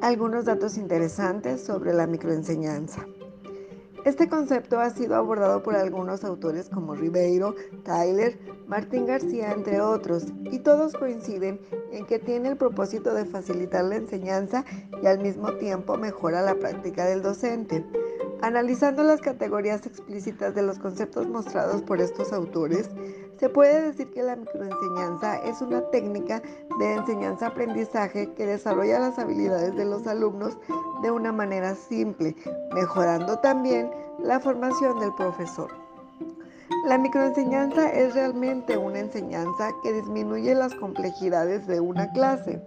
algunos datos interesantes sobre la microenseñanza. Este concepto ha sido abordado por algunos autores como Ribeiro, Tyler, Martín García, entre otros, y todos coinciden en que tiene el propósito de facilitar la enseñanza y al mismo tiempo mejora la práctica del docente. Analizando las categorías explícitas de los conceptos mostrados por estos autores, se puede decir que la microenseñanza es una técnica de enseñanza-aprendizaje que desarrolla las habilidades de los alumnos de una manera simple, mejorando también la formación del profesor. La microenseñanza es realmente una enseñanza que disminuye las complejidades de una clase.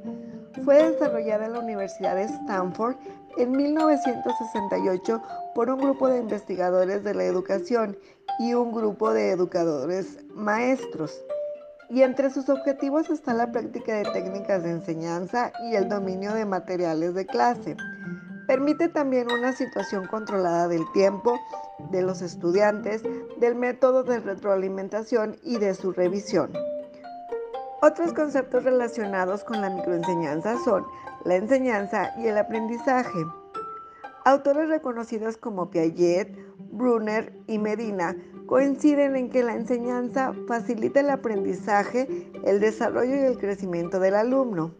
Fue desarrollada en la Universidad de Stanford en 1968 por un grupo de investigadores de la educación y un grupo de educadores maestros. Y entre sus objetivos está la práctica de técnicas de enseñanza y el dominio de materiales de clase. Permite también una situación controlada del tiempo de los estudiantes, del método de retroalimentación y de su revisión. Otros conceptos relacionados con la microenseñanza son la enseñanza y el aprendizaje. Autores reconocidos como Piaget, Brunner y Medina coinciden en que la enseñanza facilita el aprendizaje, el desarrollo y el crecimiento del alumno.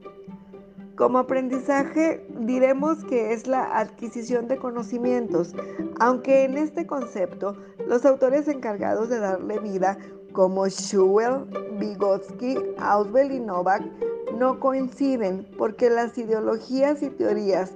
Como aprendizaje diremos que es la adquisición de conocimientos, aunque en este concepto los autores encargados de darle vida como Schuell, Vygotsky, Auswell y Novak no coinciden porque las ideologías y teorías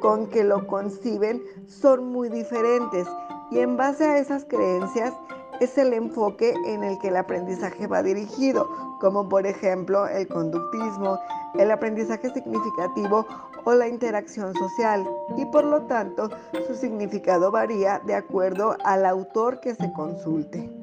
con que lo conciben son muy diferentes y en base a esas creencias es el enfoque en el que el aprendizaje va dirigido, como por ejemplo el conductismo, el aprendizaje significativo o la interacción social, y por lo tanto su significado varía de acuerdo al autor que se consulte.